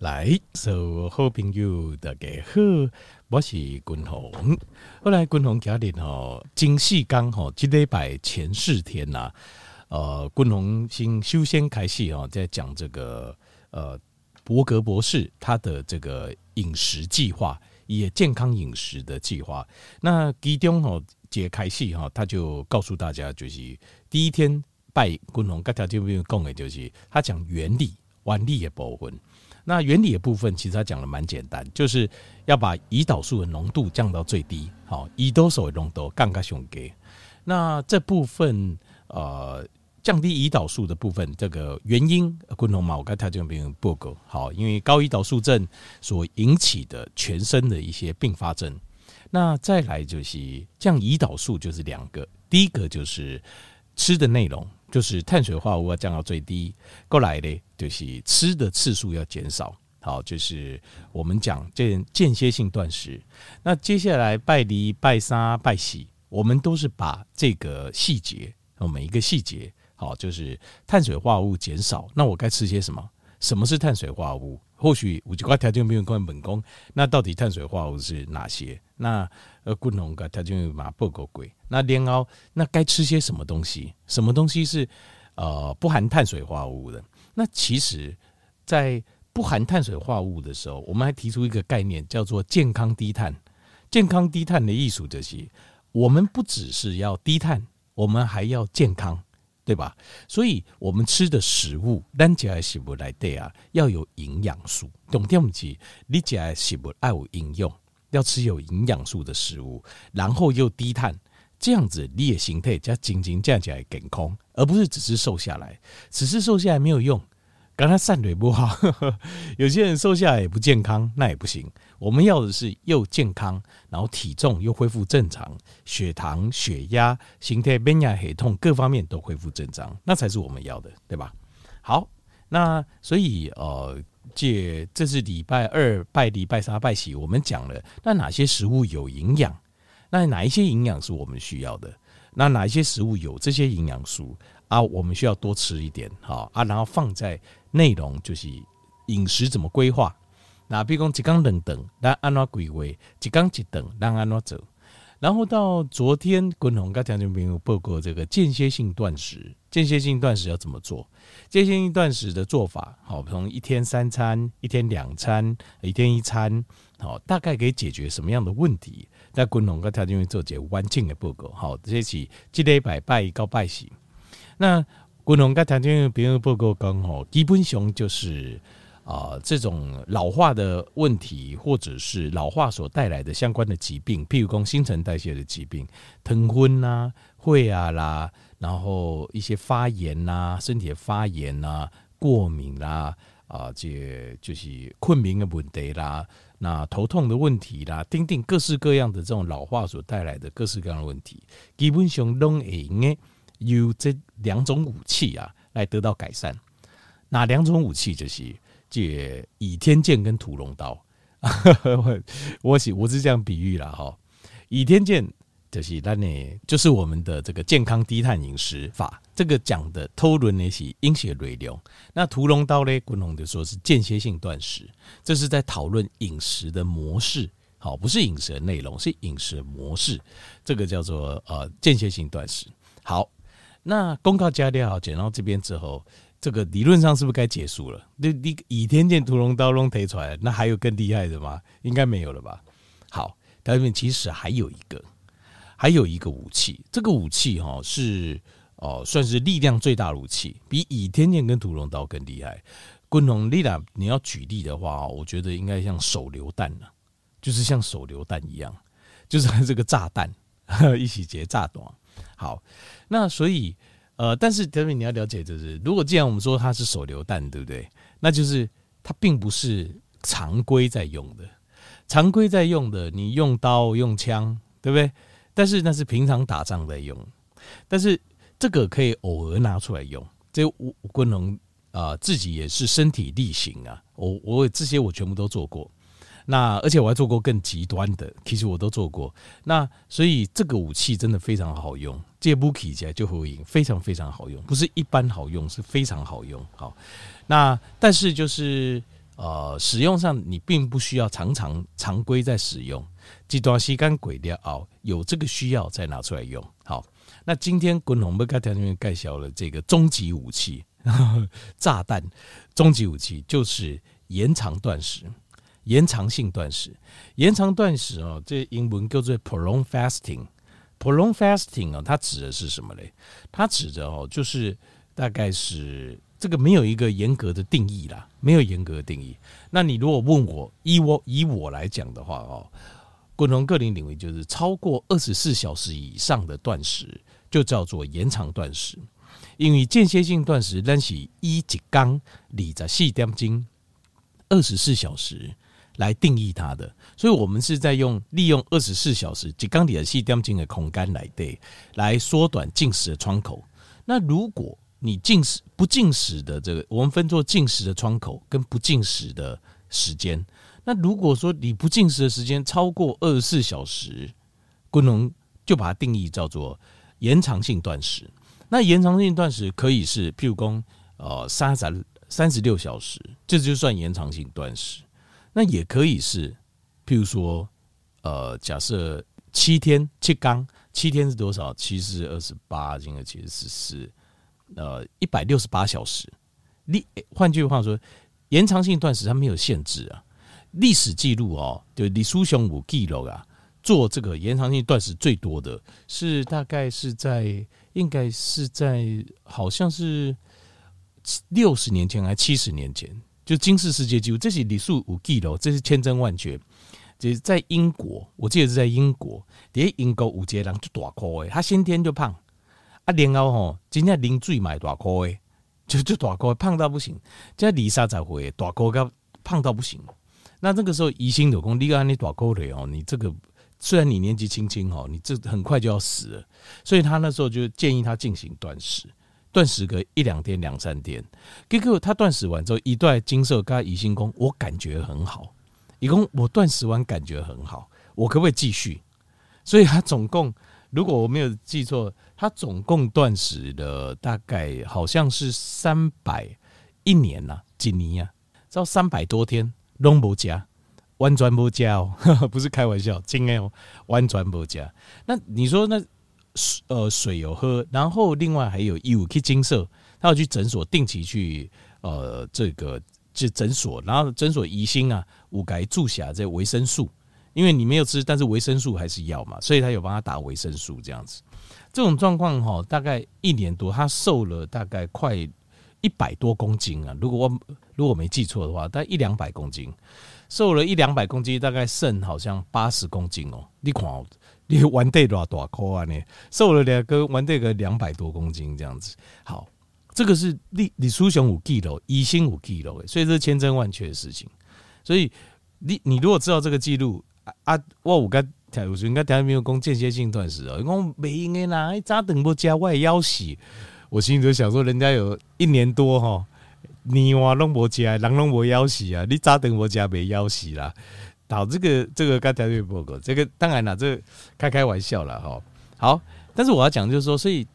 来，所有好朋友大家好，我是君宏。后来君宏家里吼，金细刚吼，这礼拜前四天呐，呃，君宏先修仙开始哦，在讲这个呃，伯格博士他的这个饮食计划，也健康饮食的计划。那其中吼，解开始哈，他就告诉大家，就是第一天拜君宏，刚才就不用讲的，就是他讲原理、原理的部分。那原理的部分，其实他讲的蛮简单，就是要把胰岛素的浓度降到最低。好，胰岛素浓度降到最低。那这部分呃，降低胰岛素的部分，这个原因，共同嘛，我刚才就没有报告。好，因为高胰岛素症所引起的全身的一些并发症。那再来就是降胰岛素，就是两个，第一个就是吃的内容。就是碳水化合物要降到最低，过来的，就是吃的次数要减少。好，就是我们讲间间歇性断食。那接下来拜离、拜三、拜四，我们都是把这个细节，每一个细节，好，就是碳水化合物减少。那我该吃些什么？什么是碳水化合物？或许五九八条件没有关本宫，那到底碳水化合物是哪些？那呃，共同个条件马不够贵。那连熬，那该吃些什么东西？什么东西是呃不含碳水化合物的？那其实，在不含碳水化合物的时候，我们还提出一个概念，叫做健康低碳。健康低碳的艺术就是，我们不只是要低碳，我们还要健康。对吧？所以我们吃的食物，咱吃的食物来对啊，要有营养素。懂点不起？你吃的食物要有营养，要吃有营养素的食物，然后又低碳，这样子你的形态才真真正正健康，而不是只是瘦下来。只是瘦下来没有用。刚才散腿不好，有些人瘦下来也不健康，那也不行。我们要的是又健康，然后体重又恢复正常，血糖、血压、心态、免疫系统各方面都恢复正常，那才是我们要的，对吧？好，那所以呃，借这是礼拜二拜礼拜三拜喜，我们讲了那哪些食物有营养，那哪一些营养是我们需要的？那哪一些食物有这些营养素啊？我们需要多吃一点，好啊，然后放在。内容就是饮食怎么规划，那比如讲一缸两顿，那按怎规划，一缸一顿，咱按怎走。然后到昨天，滚红刚才就没有报过这个间歇性断食。间歇性断食要怎么做？间歇性断食的做法，好，从一天三餐，一天两餐，一天一餐，好，大概可以解决什么样的问题？在滚红刚才就会做解完整的报告，好，这些是积累拜拜一告拜喜，那。共同跟条件别人报告讲吼，基本上就是啊、呃，这种老化的问题，或者是老化所带来的相关的疾病，譬如讲新陈代谢的疾病，疼昏呐、会啊啦，然后一些发炎呐、身体的发炎呐、啊，过敏啦，啊，这就是困眠的问题啦，那头痛的问题啦，等等各式各样的这种老化所带来的各式各样的问题，基本上都会用。有这两种武器啊，来得到改善。哪两种武器？就是借倚天剑跟屠龙刀。我是我是这样比喻了哈。倚天剑就是那呢，就是我们的这个健康低碳饮食法。这个讲的偷论呢是阴血雷流。那屠龙刀呢，古龙就说是间歇性断食。这是在讨论饮食的模式，好，不是饮食的内容，是饮食的模式。这个叫做呃间歇性断食。好。那公告加料好，剪到这边之后，这个理论上是不是该结束了？你你倚天剑、屠龙刀都推出来，那还有更厉害的吗？应该没有了吧？好，但是其实还有一个，还有一个武器，这个武器哈是哦，算是力量最大的武器，比倚天剑跟屠龙刀更厉害。滚龙力量，你要举例的话，我觉得应该像手榴弹呢，就是像手榴弹一样，就是这个炸弹 一起结炸弹。好。那所以，呃，但是特别你要了解，就是如果既然我们说它是手榴弹，对不对？那就是它并不是常规在用的，常规在用的，你用刀用枪，对不对？但是那是平常打仗在用，但是这个可以偶尔拿出来用。这我我能啊，自己也是身体力行啊，我我这些我全部都做过。那而且我还做过更极端的，其实我都做过。那所以这个武器真的非常好用，借武器起来就会赢，非常非常好用，不是一般好用，是非常好用。好，那但是就是呃，使用上你并不需要常常常规在使用，极端吸干鬼掉哦，有这个需要再拿出来用。好，那今天滚龙不该条件介绍了这个终极武器，呵 呵炸弹终极武器就是延长断食，延长性断食，延长断食哦，这英文叫做 prolong fasting。prolong fasting 啊，它指的是什么嘞？它指的哦，就是大概是。这个没有一个严格的定义啦，没有严格的定义。那你如果问我，以我以我来讲的话哦，滚龙个人领域就是超过二十四小时以上的断食，就叫做延长断食。因为间歇性断食，但是一一缸里在细点精二十四小时来定义它的，所以我们是在用利用二十四小时一缸里的细点精的空干来对，来缩短进食的窗口。那如果你进食不进食的这个，我们分作进食的窗口跟不进食的时间。那如果说你不进食的时间超过二十四小时，功能就把它定义叫做延长性断食。那延长性断食可以是，譬如说，呃，三十三十六小时，这就算延长性断食。那也可以是，譬如说，呃，假设七天七缸，七天是多少？七是二十八，今个七是十四。呃，一百六十八小时。历换句话说，延长性断食它没有限制啊。历史记录哦，就李叔雄武记录啊，做这个延长性断食最多的是大概是在，应该是在好像是六十年前还七十年前，就金氏世界纪录，这是李叔武记录，这是千真万确。就是在英国，我记得是在英国，连英国五杰郎就大块，他先天就胖。啊，然后吼，今天零最买大块诶，就就大块胖到不行。这二三十岁大块个胖到不行。那这个时候，疑心就讲，你讲你大块嘞哦，你这个虽然你年纪轻轻哦，你这很快就要死了。所以他那时候就建议他进行断食，断食个一两天、两三天。结果他断食完之后，一段金色跟医生讲，我感觉很好。一共我断食完感觉很好，我可不可以继续？所以他总共。如果我没有记错，他总共断食了大概好像是三百一年呐，几年呀？到三百多天，拢无加，完全无加哦，不是开玩笑，真的哦，完全无加。那你说那呃水有喝，然后另外还有义务去金色，他要去诊所定期去呃这个就诊所，然后诊所疑心啊，有给注下这维生素。因为你没有吃，但是维生素还是要嘛，所以他有帮他打维生素这样子。这种状况哈，大概一年多，他瘦了大概快一百多公斤啊。如果我如果没记错的话，大概一两百公斤，瘦了一两百公斤，大概剩好像八十公斤哦。你看，你完得多大块啊？你瘦了两个，玩得个两百多公斤这样子。好，这个是李李书雄五 G 了，一星五 G 了，所以这是千真万确的事情。所以你你如果知道这个记录。啊，我有跟听，有时应该听没有讲间歇性断食哦，讲没用的啦，早顿不加我也要死。我心里就想说，人家有一年多哈，年华拢无加，人拢无要死啊，你早顿不加没腰死啦。好，这个这个刚才没报告，这个当然了，这开开玩笑了哈。好，但是我要讲就是说，所以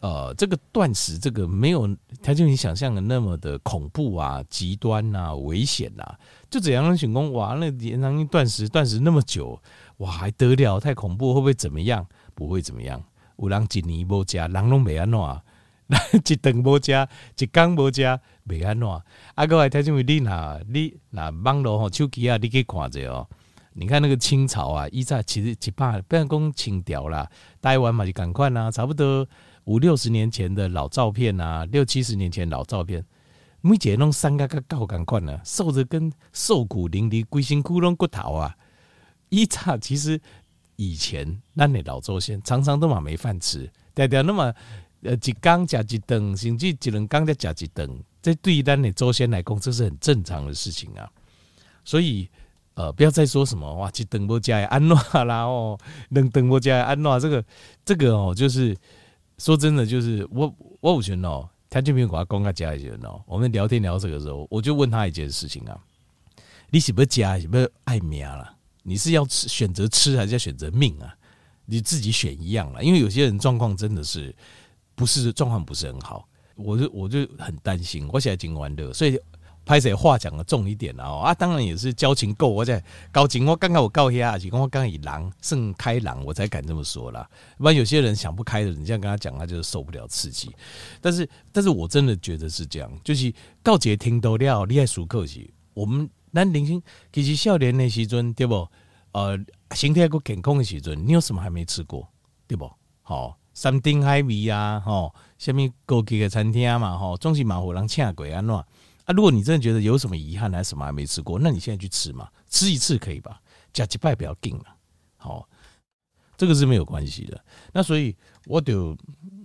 呃，这个断食这个没有他就你想象的那么的恐怖啊、极端啊、危险啊。就怎样选工哇？那延长性断食断食那么久，哇，还得了？太恐怖，会不会怎么样？不会怎么样。有人一年无加，人拢没安怎？一顿无加，一缸无加，袂安怎？啊，各位听众朋友，你那，你那网络吼手机啊，你去看者哦。你看那个清朝啊，以前其实一百，不要讲清朝啦，台湾嘛就赶快啦，差不多五六十年前的老照片啊，六七十年前老照片。每节拢三个个高感官呢，瘦着跟瘦骨嶙峋，规身躯拢骨头啊！一查其实以前咱的老祖先常常都嘛没饭吃，对对，那么呃一缸加一顿，甚至一两缸再加一顿，这对于咱的祖先来讲，这是很正常的事情啊。所以呃，不要再说什么哇，一顿无加安怎啦哦，两顿无加安怎，这个这个哦，就是说真的，就是我我有觉得哦。他就没有给他公开加一些哦。我们聊天聊这个时候，我就问他一件事情啊：你是不是加，是不是爱命了？你是要吃选择吃，还是要选择命啊？你自己选一样了。因为有些人状况真的是不是状况不是很好，我就我就很担心。我现在已经完了，所以拍谁话讲的重一点哦啊，当然也是交情够，我在交情我刚刚我告下，是跟我刚刚以狼盛开狼，我才敢这么说啦。不然有些人想不开的，你这样跟他讲，他就是受不了刺激。但是，但是我真的觉得是这样，就是告捷听都了，你爱熟客气。我们男零星其实少年的时阵对不？呃，身体还够健康的时阵，你有什么还没吃过对不？好，三丁海味啊，吼，下面高级的餐厅嘛，吼，总是蛮有人请过安怎？啊，如果你真的觉得有什么遗憾，还是什么还没吃过，那你现在去吃嘛，吃一次可以吧？加几拜不要紧了，好，这个是没有关系的。那所以我就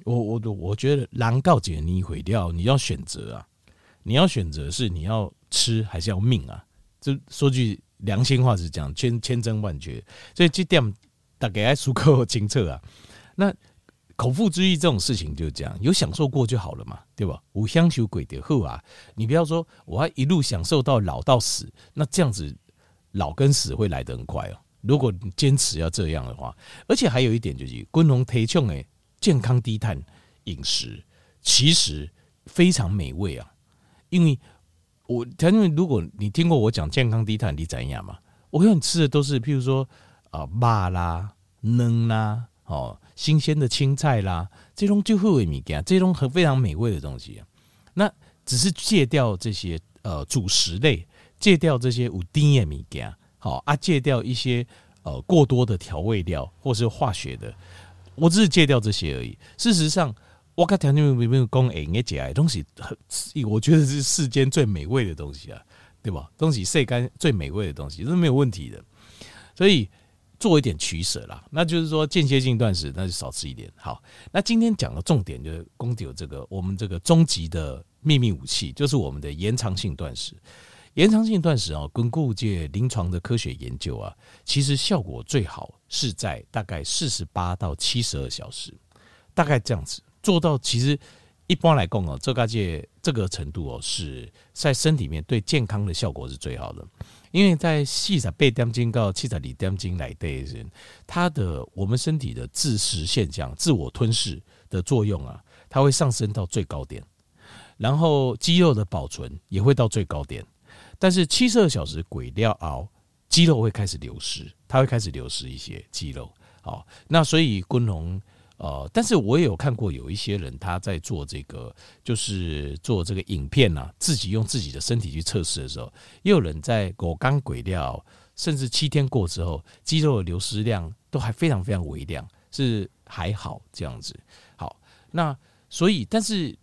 我我我觉得狼告解你毁掉，你要选择啊，你要选择是你要吃还是要命啊？就说句良心话是讲千千真万确，所以这点大家要熟口清澈啊。那。口腹之欲这种事情就是这样，有享受过就好了嘛，对吧？无相求鬼的后啊，你不要说我要一路享受到老到死，那这样子老跟死会来得很快哦。如果你坚持要这样的话，而且还有一点就是，军农提倡诶健康低碳饮食，其实非常美味啊。因为我因为如果你听过我讲健康低碳，你怎样嘛？我看你吃的都是譬如说啊，麻啦、嫩啦，哦。新鲜的青菜啦，这种就会米干，这种很非常美味的东西。那只是戒掉这些呃主食类，戒掉这些有甜的米干，好啊，戒掉一些呃过多的调味料或是化学的，我只是戒掉这些而已。事实上，我看条件没有讲哎，你解爱东西，我觉得是世间最美味的东西啊，对吧？东西晒干最美味的东西，这是没有问题的。所以。做一点取舍啦，那就是说间歇性断食，那就少吃一点。好，那今天讲的重点就是公有这个我们这个终极的秘密武器，就是我们的延长性断食。延长性断食啊，根据界临床的科学研究啊，其实效果最好是在大概四十八到七十二小时，大概这样子做到。其实一般来讲哦，这个界这个程度哦，是在身体里面对健康的效果是最好的。因为在四十八点钟到七十二点钟来的人，他的我们身体的自食现象、自我吞噬的作用啊，它会上升到最高点，然后肌肉的保存也会到最高点。但是七十二小时鬼料熬，肌肉会开始流失，它会开始流失一些肌肉。好，那所以昆龙。呃，但是我也有看过有一些人他在做这个，就是做这个影片呐、啊，自己用自己的身体去测试的时候，也有人在狗刚鬼料，甚至七天过之后，肌肉的流失量都还非常非常微量，是还好这样子。好，那所以，但是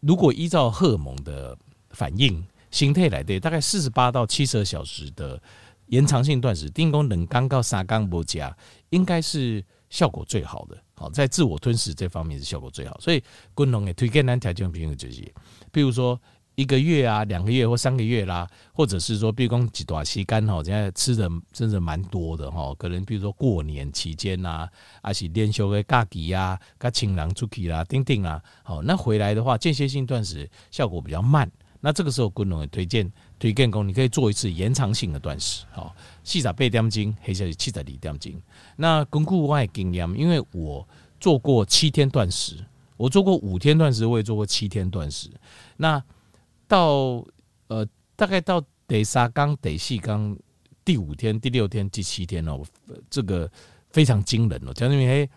如果依照荷尔蒙的反应形态来对，大概四十八到七十二小时的延长性断食，定功冷刚到三刚不加，应该是效果最好的。好，在自我吞噬这方面是效果最好，所以滚龙也推荐咱条件平衡这些，比如说一个月啊、两个月或三个月啦，或者是说，比如讲几段时间哈，现在吃的真的蛮多的哈，可能比如说过年期间呐，还是连休的假期呀，跟亲人出去啦、等等啦，好，那回来的话，间歇性断食效果比较慢，那这个时候滚龙也推荐。推荐工，你可以做一次延长性的断食，好，四十八点钟，或者是七十二点钟。那根据我的经验，因为我做过七天断食，我做过五天断食，我也做过七天断食。那到呃，大概到第三天、第四天、第五天、第六天、第七天哦，这个非常惊人哦，讲因为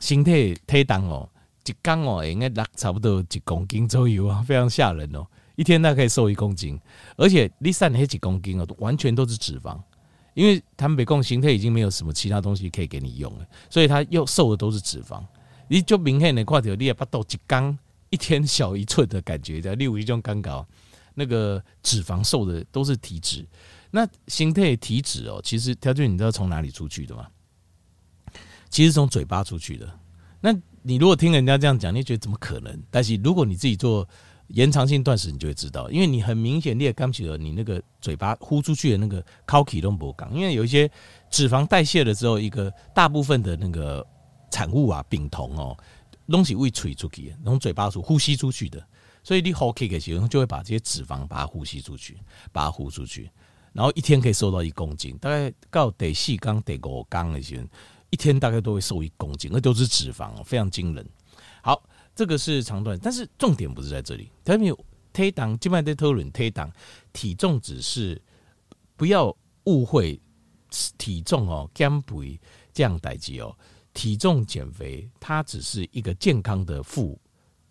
身体体重哦，一天哦应该落差不多一公斤左右啊，非常吓人哦。一天大概可以瘦一公斤，而且你散那几公斤哦，完全都是脂肪，因为他们北共形态已经没有什么其他东西可以给你用了，所以他又瘦的都是脂肪。你就明显的看到你也不到几缸，一天小一寸的感觉，在例如一种干搞，那个脂肪瘦的都是体脂。那形态体脂哦，其实条件你知道从哪里出去的吗？其实从嘴巴出去的。那你如果听人家这样讲，你觉得怎么可能？但是如果你自己做。延长性断食，你就会知道，因为你很明显，你也刚起了，你那个嘴巴呼出去的那个口气都不讲，因为有一些脂肪代谢了之后，一个大部分的那个产物啊，丙酮哦，东西会吹出去，从嘴巴出呼吸出去的，所以你呼气的时候就会把这些脂肪把它呼吸出去，把它呼出去，然后一天可以瘦到一公斤，大概到第四缸、第五缸的时候，一天大概都会瘦一公斤，那都是脂肪哦，非常惊人。好。这个是长短，但是重点不是在这里。他没有体重，今晚在讨论体重，体重只是不要误会体重哦，减肥这样代志哦，体重减肥它只是一个健康的副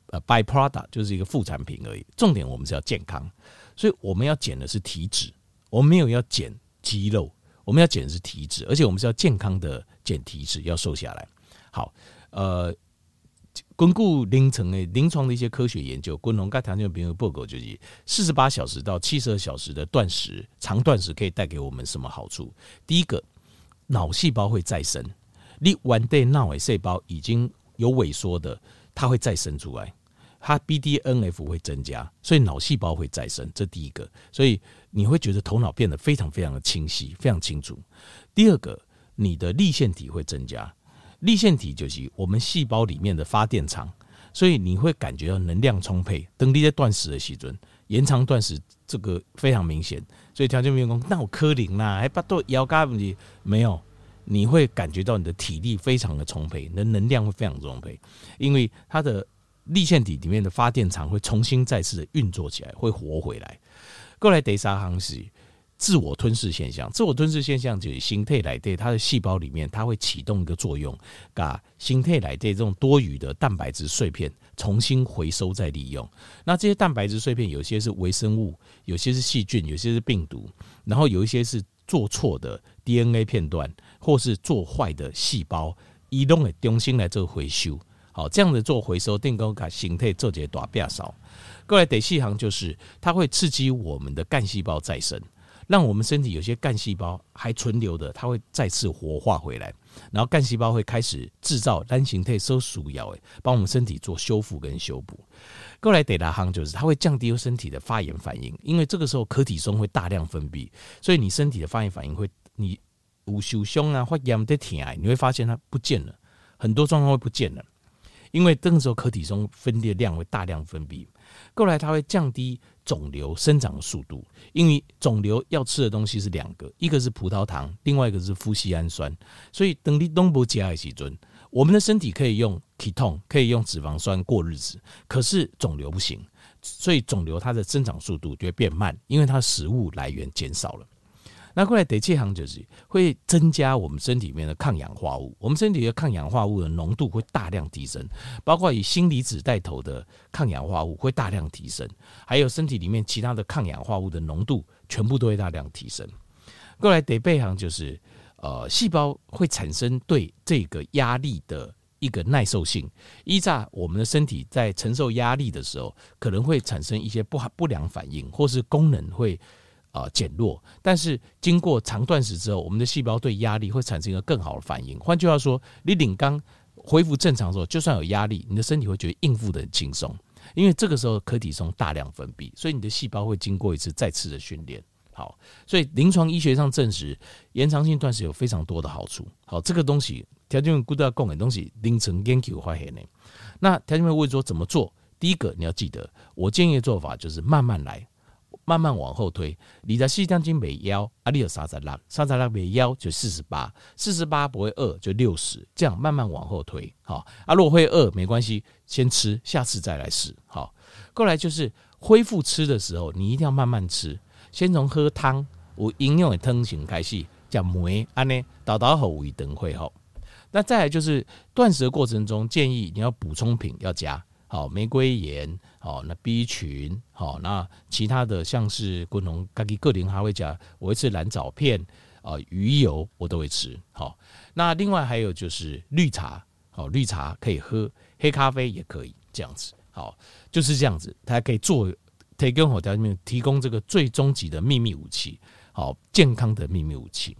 呃 byproduct，就是一个副产品而已。重点我们是要健康，所以我们要减的是体脂，我们没有要减肌肉，我们要减的是体脂，而且我们是要健康的减体脂，要瘦下来。好，呃。巩固临床的临床的一些科学研究，共同跟糖尿病的报告就是四十八小时到七十二小时的断食，长断食可以带给我们什么好处？第一个，脑细胞会再生，你完对脑尾细胞已经有萎缩的，它会再生出来，它 BDNF 会增加，所以脑细胞会再生，这第一个，所以你会觉得头脑变得非常非常的清晰，非常清楚。第二个，你的粒腺体会增加。粒线体就是我们细胞里面的发电厂，所以你会感觉到能量充沛。等你在断食的时阵，延长断食这个非常明显。所以条件员工那我柯林啦，还不都腰杆问题没有？你会感觉到你的体力非常的充沛，你的能量会非常充沛，因为它的粒线体里面的发电厂会重新再次的运作起来，会活回来。过来第三行是。自我吞噬现象，自我吞噬现象就是形态来对它的细胞里面，它会启动一个作用，把形态来对这种多余的蛋白质碎片重新回收再利用。那这些蛋白质碎片有些是微生物，有些是细菌，有些是病毒，然后有一些是做错的 DNA 片段，或是做坏的细胞，移动的中心来做回收。好，这样子做回收，定够把形态做些大变少。过来第四行就是它会刺激我们的干细胞再生。让我们身体有些干细胞还存留的，它会再次活化回来，然后干细胞会开始制造单形态收缩药，诶，帮我们身体做修复跟修补。过来得达夯就是它会降低身体的发炎反应，因为这个时候可体松会大量分泌，所以你身体的发炎反应会，你无受胸啊或痒的疼啊，你会发现它不见了，很多状况会不见了，因为这个时候可体松分泌量会大量分泌。后来，它会降低肿瘤生长的速度，因为肿瘤要吃的东西是两个，一个是葡萄糖，另外一个是富硒氨酸。所以等你东不加一起尊，我们的身体可以用酮可以用脂肪酸过日子，可是肿瘤不行，所以肿瘤它的生长速度就会变慢，因为它食物来源减少了。那过来第七行就是会增加我们身体里面的抗氧化物，我们身体的抗氧化物的浓度会大量提升，包括以锌离子带头的抗氧化物会大量提升，还有身体里面其他的抗氧化物的浓度全部都会大量提升。过来第八行就是呃，细胞会产生对这个压力的一个耐受性，依照我们的身体在承受压力的时候，可能会产生一些不不良反应，或是功能会。啊，减弱，但是经过长断食之后，我们的细胞对压力会产生一个更好的反应。换句话说，你领刚恢复正常的时候，就算有压力，你的身体会觉得应付得很轻松，因为这个时候可体松大量分泌，所以你的细胞会经过一次再次的训练。好，所以临床医学上证实，延长性断食有非常多的好处。好，这个东西条件顾都要供给东西，凌晨研究发现的。那条件问说怎么做？第一个你要记得，我建议的做法就是慢慢来。慢慢往后推，你的细将军每腰啊，你有三十六，三十六每腰就四十八，四十八不会饿就六十，这样慢慢往后推。好啊，如果会饿没关系，先吃，下次再来试。好，过来就是恢复吃的时候，你一定要慢慢吃，先从喝汤有营养的汤型开始，讲梅安呢，倒倒后胃等会好。那再来就是断食的过程中，建议你要补充品要加。好，玫瑰盐，好，那 B 群，好，那其他的像是滚龙、咖喱、个林还会加，我会吃蓝藻片，啊，鱼油我都会吃。好，那另外还有就是绿茶，好，绿茶可以喝，黑咖啡也可以这样子。好，就是这样子，它可以做提供好条件，提供这个最终极的秘密武器，好，健康的秘密武器。